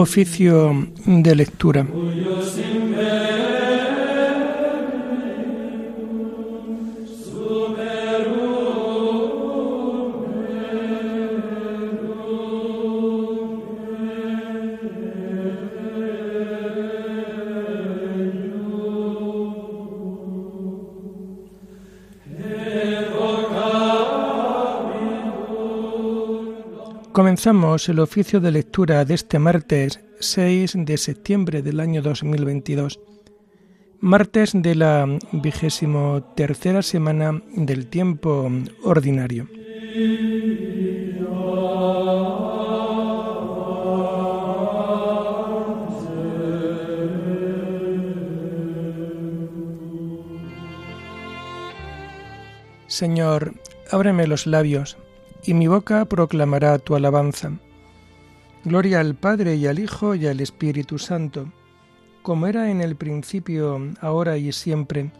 Oficio de lectura. Comenzamos el oficio de lectura de este martes 6 de septiembre del año 2022, martes de la vigésimo tercera semana del tiempo ordinario. Señor, ábreme los labios y mi boca proclamará tu alabanza. Gloria al Padre y al Hijo y al Espíritu Santo, como era en el principio, ahora y siempre,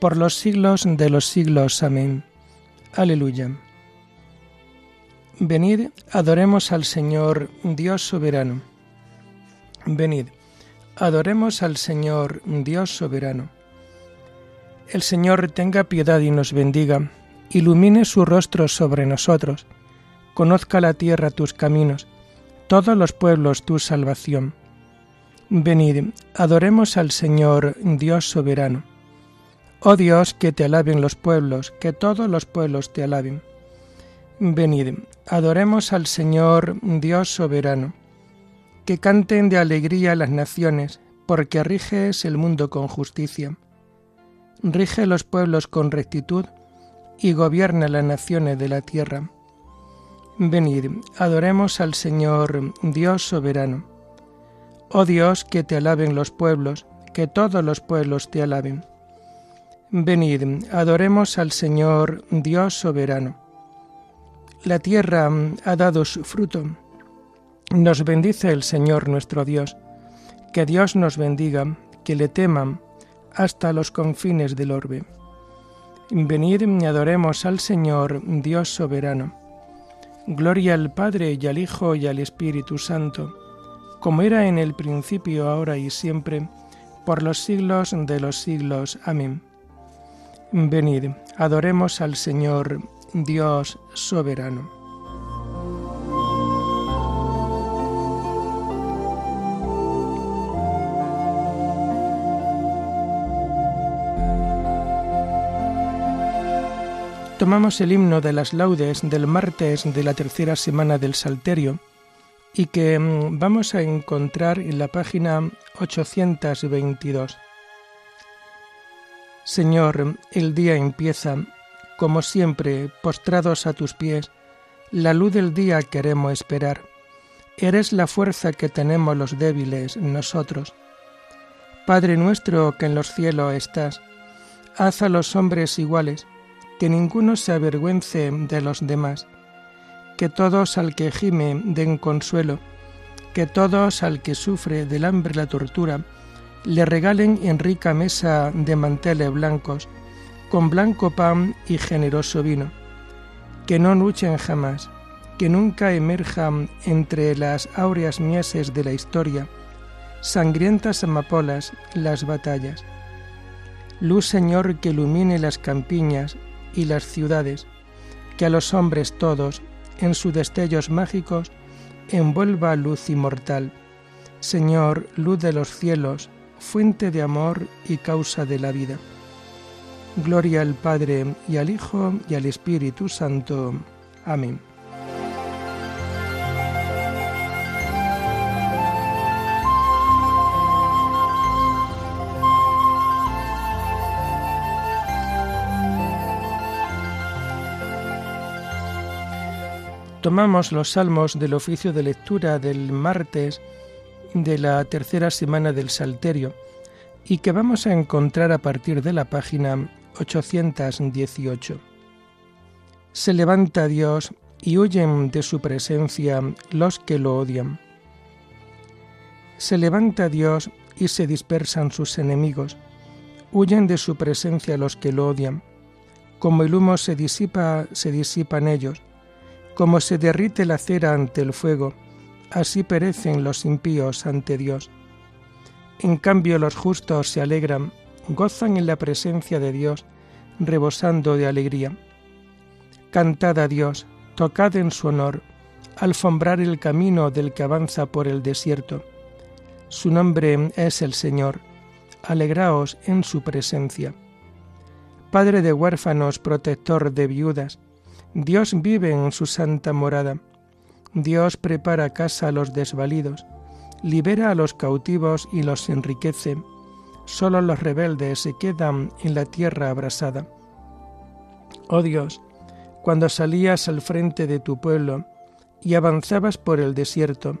por los siglos de los siglos. Amén. Aleluya. Venid, adoremos al Señor, Dios soberano. Venid, adoremos al Señor, Dios soberano. El Señor tenga piedad y nos bendiga ilumine su rostro sobre nosotros, conozca la tierra tus caminos, todos los pueblos tu salvación. Venid, adoremos al Señor, Dios soberano. Oh Dios, que te alaben los pueblos, que todos los pueblos te alaben. Venid, adoremos al Señor, Dios soberano. Que canten de alegría las naciones, porque riges el mundo con justicia. Rige los pueblos con rectitud, y gobierna las naciones de la tierra. Venid, adoremos al Señor, Dios soberano. Oh Dios, que te alaben los pueblos, que todos los pueblos te alaben. Venid, adoremos al Señor, Dios soberano. La tierra ha dado su fruto. Nos bendice el Señor nuestro Dios. Que Dios nos bendiga, que le teman hasta los confines del orbe. Venid y adoremos al Señor, Dios soberano. Gloria al Padre y al Hijo y al Espíritu Santo, como era en el principio, ahora y siempre, por los siglos de los siglos. Amén. Venid, adoremos al Señor, Dios soberano. Tomamos el himno de las laudes del martes de la tercera semana del Salterio y que mm, vamos a encontrar en la página 822. Señor, el día empieza, como siempre, postrados a tus pies, la luz del día queremos esperar. Eres la fuerza que tenemos los débiles nosotros. Padre nuestro que en los cielos estás, haz a los hombres iguales, que ninguno se avergüence de los demás, que todos al que gime den consuelo, que todos al que sufre del hambre la tortura, le regalen en rica mesa de manteles blancos, con blanco pan y generoso vino, que no luchen jamás, que nunca emerjan entre las áureas mieses de la historia, sangrientas amapolas, las batallas. Luz Señor que ilumine las campiñas, y las ciudades, que a los hombres todos, en sus destellos mágicos, envuelva luz inmortal. Señor, luz de los cielos, fuente de amor y causa de la vida. Gloria al Padre y al Hijo y al Espíritu Santo. Amén. Tomamos los salmos del oficio de lectura del martes de la tercera semana del Salterio y que vamos a encontrar a partir de la página 818. Se levanta Dios y huyen de su presencia los que lo odian. Se levanta Dios y se dispersan sus enemigos, huyen de su presencia los que lo odian. Como el humo se disipa, se disipan ellos como se derrite la cera ante el fuego, así perecen los impíos ante Dios. En cambio los justos se alegran, gozan en la presencia de Dios, rebosando de alegría. Cantad a Dios, tocad en su honor, alfombrar el camino del que avanza por el desierto. Su nombre es el Señor, alegraos en su presencia. Padre de huérfanos, protector de viudas, Dios vive en su santa morada. Dios prepara casa a los desvalidos, libera a los cautivos y los enriquece. Solo los rebeldes se quedan en la tierra abrasada. Oh Dios, cuando salías al frente de tu pueblo y avanzabas por el desierto,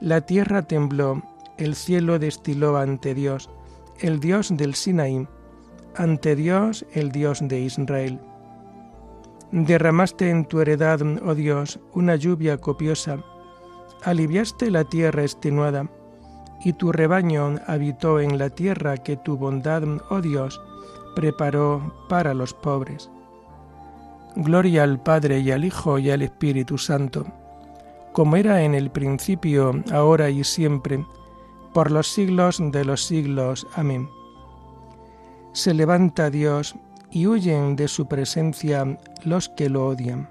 la tierra tembló, el cielo destiló ante Dios, el Dios del Sinaí, ante Dios, el Dios de Israel. Derramaste en tu heredad, oh Dios, una lluvia copiosa, aliviaste la tierra extenuada, y tu rebaño habitó en la tierra que tu bondad, oh Dios, preparó para los pobres. Gloria al Padre y al Hijo y al Espíritu Santo, como era en el principio, ahora y siempre, por los siglos de los siglos. Amén. Se levanta Dios y huyen de su presencia los que lo odian.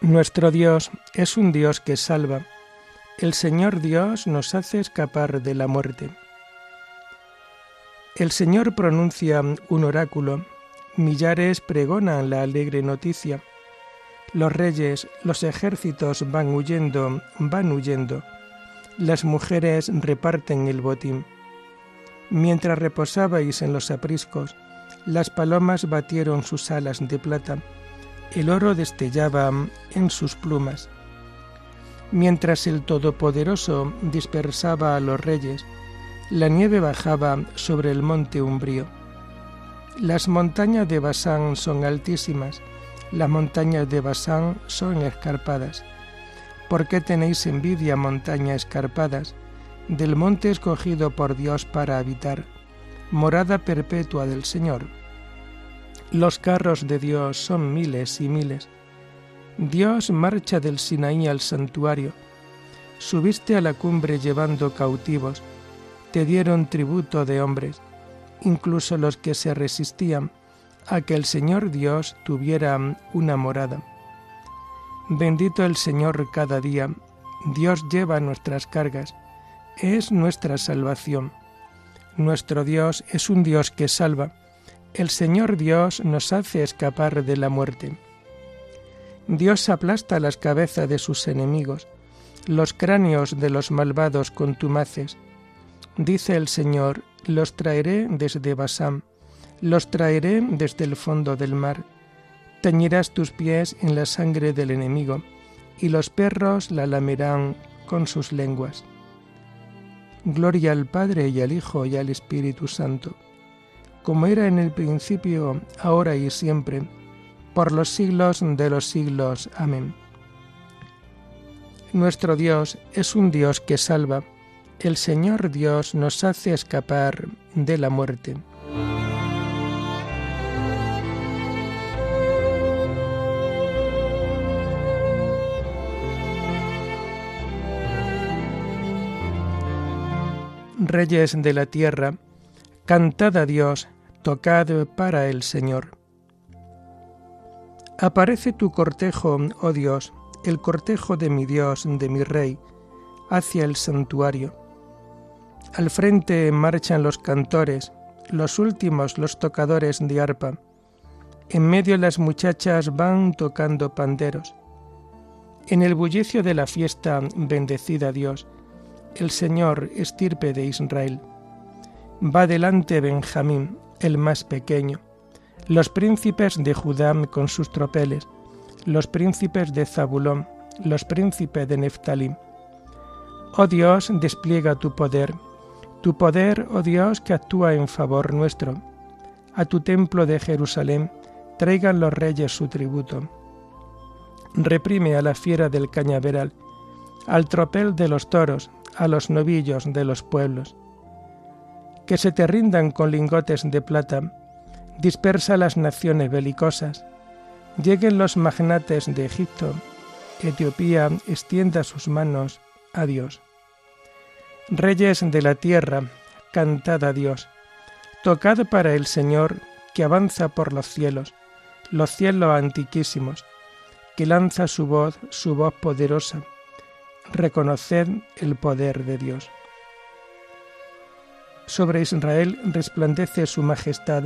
Nuestro Dios es un Dios que salva. El Señor Dios nos hace escapar de la muerte. El Señor pronuncia un oráculo, millares pregonan la alegre noticia. Los reyes, los ejércitos van huyendo, van huyendo. Las mujeres reparten el botín. Mientras reposabais en los apriscos, las palomas batieron sus alas de plata el oro destellaba en sus plumas. Mientras el Todopoderoso dispersaba a los reyes, la nieve bajaba sobre el monte umbrío. Las montañas de Basán son altísimas, las montañas de Basán son escarpadas. ¿Por qué tenéis envidia, montañas escarpadas, del monte escogido por Dios para habitar, morada perpetua del Señor? Los carros de Dios son miles y miles. Dios marcha del Sinaí al santuario. Subiste a la cumbre llevando cautivos. Te dieron tributo de hombres, incluso los que se resistían a que el Señor Dios tuviera una morada. Bendito el Señor cada día. Dios lleva nuestras cargas. Es nuestra salvación. Nuestro Dios es un Dios que salva el Señor Dios nos hace escapar de la muerte. Dios aplasta las cabezas de sus enemigos, los cráneos de los malvados contumaces. Dice el Señor, los traeré desde Basán, los traeré desde el fondo del mar. Teñirás tus pies en la sangre del enemigo, y los perros la lamerán con sus lenguas. Gloria al Padre y al Hijo y al Espíritu Santo como era en el principio, ahora y siempre, por los siglos de los siglos. Amén. Nuestro Dios es un Dios que salva. El Señor Dios nos hace escapar de la muerte. Reyes de la tierra, Cantad a Dios, tocad para el Señor. Aparece tu cortejo, oh Dios, el cortejo de mi Dios, de mi Rey, hacia el santuario. Al frente marchan los cantores, los últimos los tocadores de arpa. En medio las muchachas van tocando panderos. En el bullicio de la fiesta, bendecida Dios, el Señor, estirpe de Israel. Va delante Benjamín, el más pequeño, los príncipes de Judá con sus tropeles, los príncipes de Zabulón, los príncipes de Neftalí. Oh Dios, despliega tu poder, tu poder, oh Dios, que actúa en favor nuestro. A tu templo de Jerusalén traigan los reyes su tributo. Reprime a la fiera del cañaveral, al tropel de los toros, a los novillos de los pueblos que se te rindan con lingotes de plata, dispersa las naciones belicosas, lleguen los magnates de Egipto, Etiopía extienda sus manos a Dios. Reyes de la tierra, cantad a Dios, tocad para el Señor que avanza por los cielos, los cielos antiquísimos, que lanza su voz, su voz poderosa. Reconoced el poder de Dios. Sobre Israel resplandece su majestad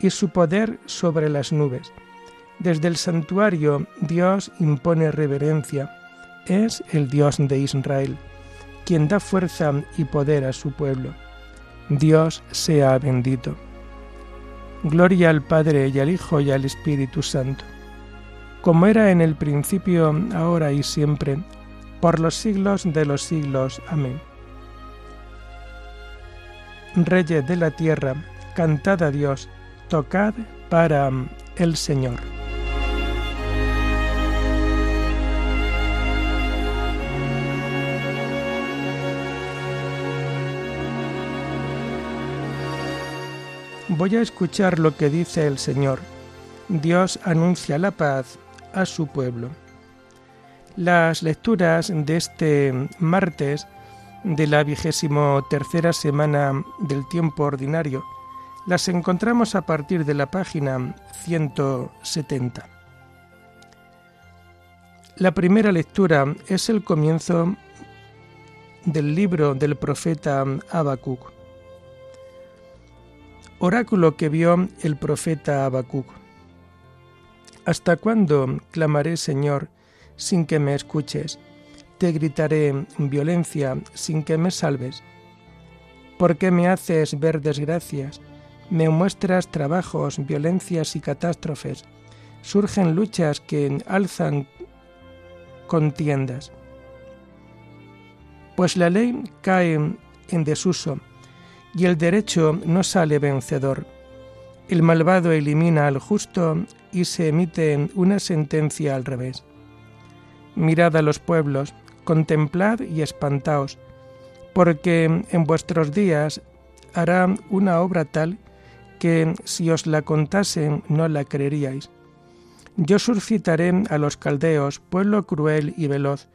y su poder sobre las nubes. Desde el santuario Dios impone reverencia. Es el Dios de Israel, quien da fuerza y poder a su pueblo. Dios sea bendito. Gloria al Padre y al Hijo y al Espíritu Santo, como era en el principio, ahora y siempre, por los siglos de los siglos. Amén. Reyes de la tierra, cantad a Dios, tocad para el Señor. Voy a escuchar lo que dice el Señor. Dios anuncia la paz a su pueblo. Las lecturas de este martes de la vigésimo tercera semana del tiempo ordinario las encontramos a partir de la página 170. La primera lectura es el comienzo del libro del profeta Habacuc oráculo que vio el profeta Habacuc. ¿Hasta cuándo clamaré, Señor, sin que me escuches? Te gritaré violencia sin que me salves. ¿Por qué me haces ver desgracias? Me muestras trabajos, violencias y catástrofes. Surgen luchas que alzan contiendas. Pues la ley cae en desuso y el derecho no sale vencedor. El malvado elimina al justo y se emite una sentencia al revés. Mirad a los pueblos, contemplad y espantaos, porque en vuestros días hará una obra tal que si os la contasen no la creeríais. Yo suscitaré a los caldeos, pueblo cruel y veloz,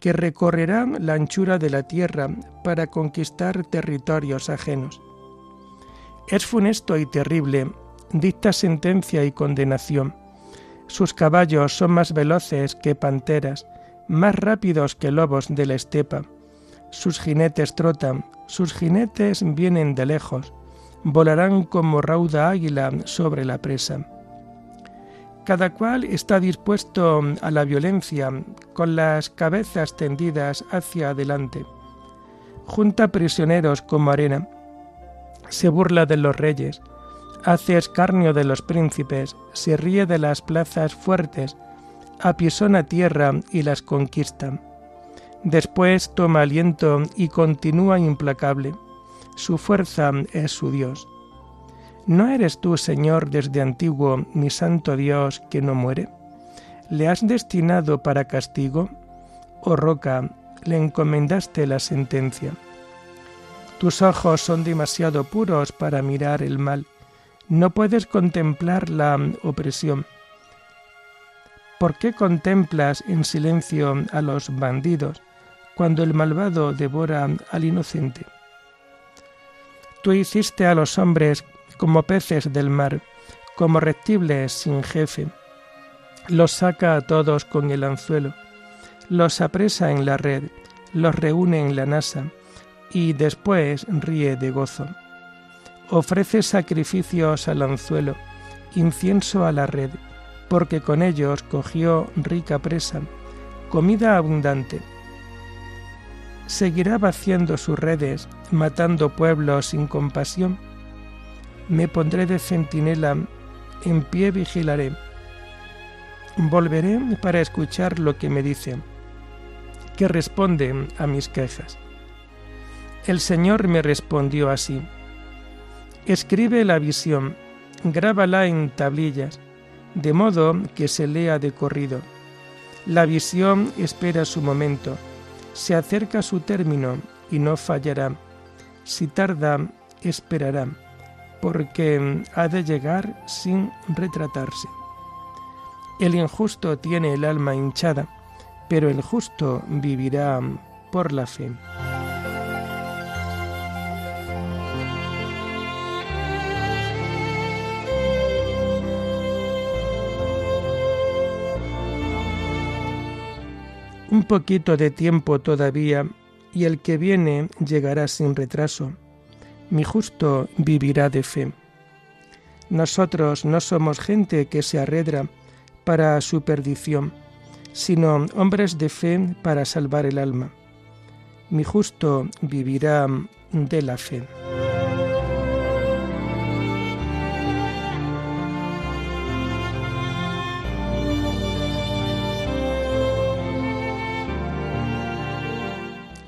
que recorrerán la anchura de la tierra para conquistar territorios ajenos. Es funesto y terrible, dicta sentencia y condenación. Sus caballos son más veloces que panteras, más rápidos que lobos de la estepa. Sus jinetes trotan, sus jinetes vienen de lejos, volarán como rauda águila sobre la presa. Cada cual está dispuesto a la violencia, con las cabezas tendidas hacia adelante. Junta prisioneros como arena. Se burla de los reyes, hace escarnio de los príncipes, se ríe de las plazas fuertes, apisona tierra y las conquista. Después toma aliento y continúa implacable. Su fuerza es su Dios. ¿No eres tú, Señor, desde antiguo, mi santo Dios, que no muere? ¿Le has destinado para castigo? Oh roca, le encomendaste la sentencia. Tus ojos son demasiado puros para mirar el mal. No puedes contemplar la opresión. ¿Por qué contemplas en silencio a los bandidos cuando el malvado devora al inocente? Tú hiciste a los hombres como peces del mar, como reptiles sin jefe. Los saca a todos con el anzuelo, los apresa en la red, los reúne en la nasa y después ríe de gozo. Ofrece sacrificios al anzuelo, incienso a la red, porque con ellos cogió rica presa, comida abundante. Seguirá vaciando sus redes, matando pueblos sin compasión me pondré de centinela, en pie vigilaré. Volveré para escuchar lo que me dice, que responde a mis quejas. El Señor me respondió así, escribe la visión, grábala en tablillas, de modo que se lea de corrido. La visión espera su momento, se acerca su término y no fallará. Si tarda, esperará, porque ha de llegar sin retratarse. El injusto tiene el alma hinchada, pero el justo vivirá por la fe. Un poquito de tiempo todavía y el que viene llegará sin retraso. Mi justo vivirá de fe. Nosotros no somos gente que se arredra para su perdición, sino hombres de fe para salvar el alma. Mi justo vivirá de la fe.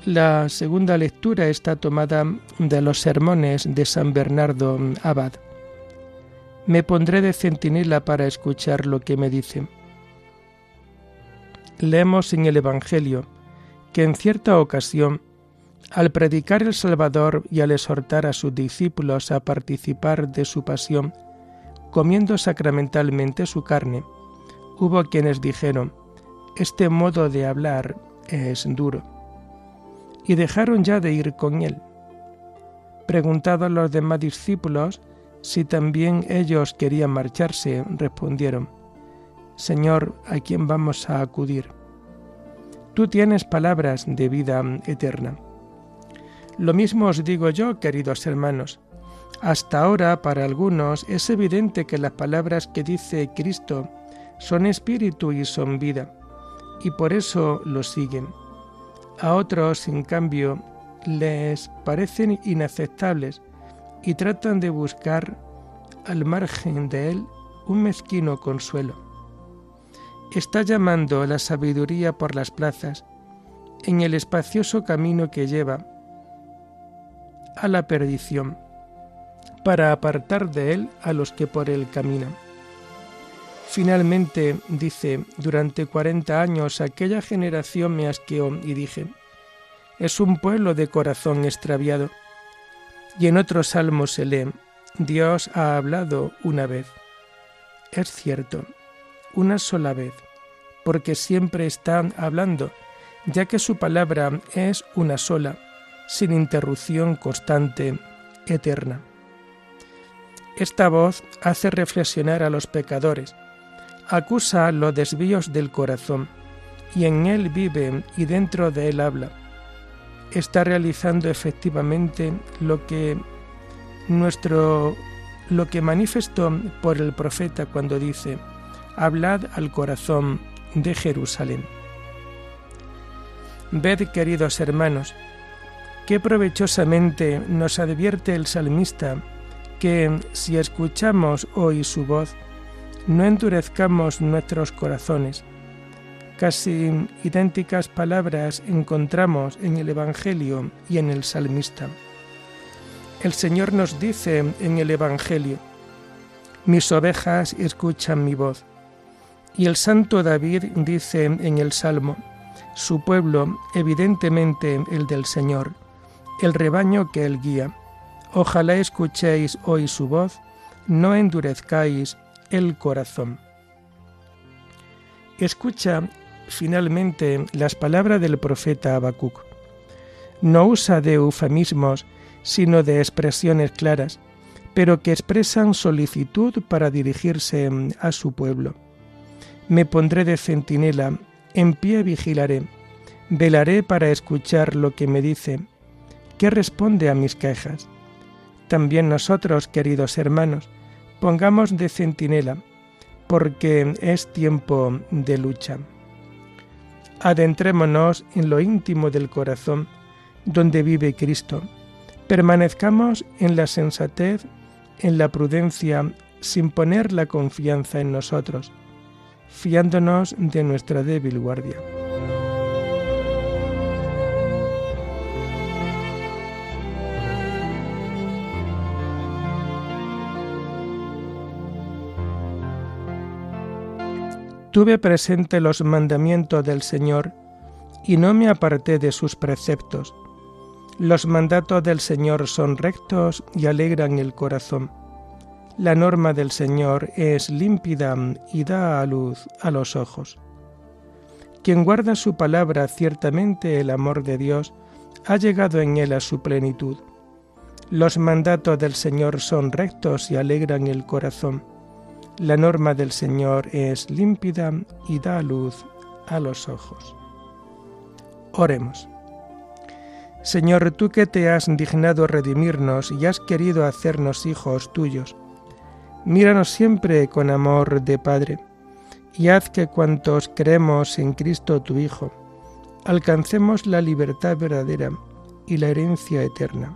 La segunda lectura está tomada de los sermones de San Bernardo Abad. Me pondré de centinela para escuchar lo que me dice. Leemos en el Evangelio que en cierta ocasión, al predicar el Salvador y al exhortar a sus discípulos a participar de su pasión, comiendo sacramentalmente su carne, hubo quienes dijeron, este modo de hablar es duro y dejaron ya de ir con él. Preguntado a los demás discípulos si también ellos querían marcharse, respondieron, Señor, ¿a quién vamos a acudir? Tú tienes palabras de vida eterna. Lo mismo os digo yo, queridos hermanos. Hasta ahora, para algunos, es evidente que las palabras que dice Cristo son espíritu y son vida, y por eso lo siguen. A otros, en cambio, les parecen inaceptables y tratan de buscar al margen de él un mezquino consuelo. Está llamando a la sabiduría por las plazas, en el espacioso camino que lleva a la perdición, para apartar de él a los que por él caminan. Finalmente dice, durante cuarenta años aquella generación me asqueó y dije, es un pueblo de corazón extraviado. Y en otro salmo se lee, Dios ha hablado una vez. Es cierto, una sola vez, porque siempre está hablando, ya que su palabra es una sola, sin interrupción constante, eterna. Esta voz hace reflexionar a los pecadores, acusa los desvíos del corazón, y en él vive y dentro de él habla. Está realizando efectivamente lo que nuestro lo que manifestó por el profeta cuando dice: Hablad al corazón de Jerusalén. Ved, queridos hermanos, qué provechosamente nos advierte el salmista que si escuchamos hoy su voz, no endurezcamos nuestros corazones. Casi idénticas palabras encontramos en el Evangelio y en el salmista. El Señor nos dice en el Evangelio, mis ovejas escuchan mi voz. Y el santo David dice en el Salmo, su pueblo, evidentemente el del Señor, el rebaño que él guía. Ojalá escuchéis hoy su voz, no endurezcáis el corazón. Escucha finalmente las palabras del profeta Habacuc. No usa de eufemismos, sino de expresiones claras, pero que expresan solicitud para dirigirse a su pueblo. Me pondré de centinela, en pie vigilaré, velaré para escuchar lo que me dice, qué responde a mis quejas. También nosotros, queridos hermanos, Pongamos de centinela, porque es tiempo de lucha. Adentrémonos en lo íntimo del corazón, donde vive Cristo. Permanezcamos en la sensatez, en la prudencia, sin poner la confianza en nosotros, fiándonos de nuestra débil guardia. Tuve presente los mandamientos del Señor y no me aparté de sus preceptos. Los mandatos del Señor son rectos y alegran el corazón. La norma del Señor es límpida y da a luz a los ojos. Quien guarda su palabra, ciertamente el amor de Dios ha llegado en él a su plenitud. Los mandatos del Señor son rectos y alegran el corazón. La norma del Señor es límpida y da luz a los ojos. Oremos. Señor, tú que te has dignado redimirnos y has querido hacernos hijos tuyos, míranos siempre con amor de Padre, y haz que cuantos creemos en Cristo tu Hijo, alcancemos la libertad verdadera y la herencia eterna.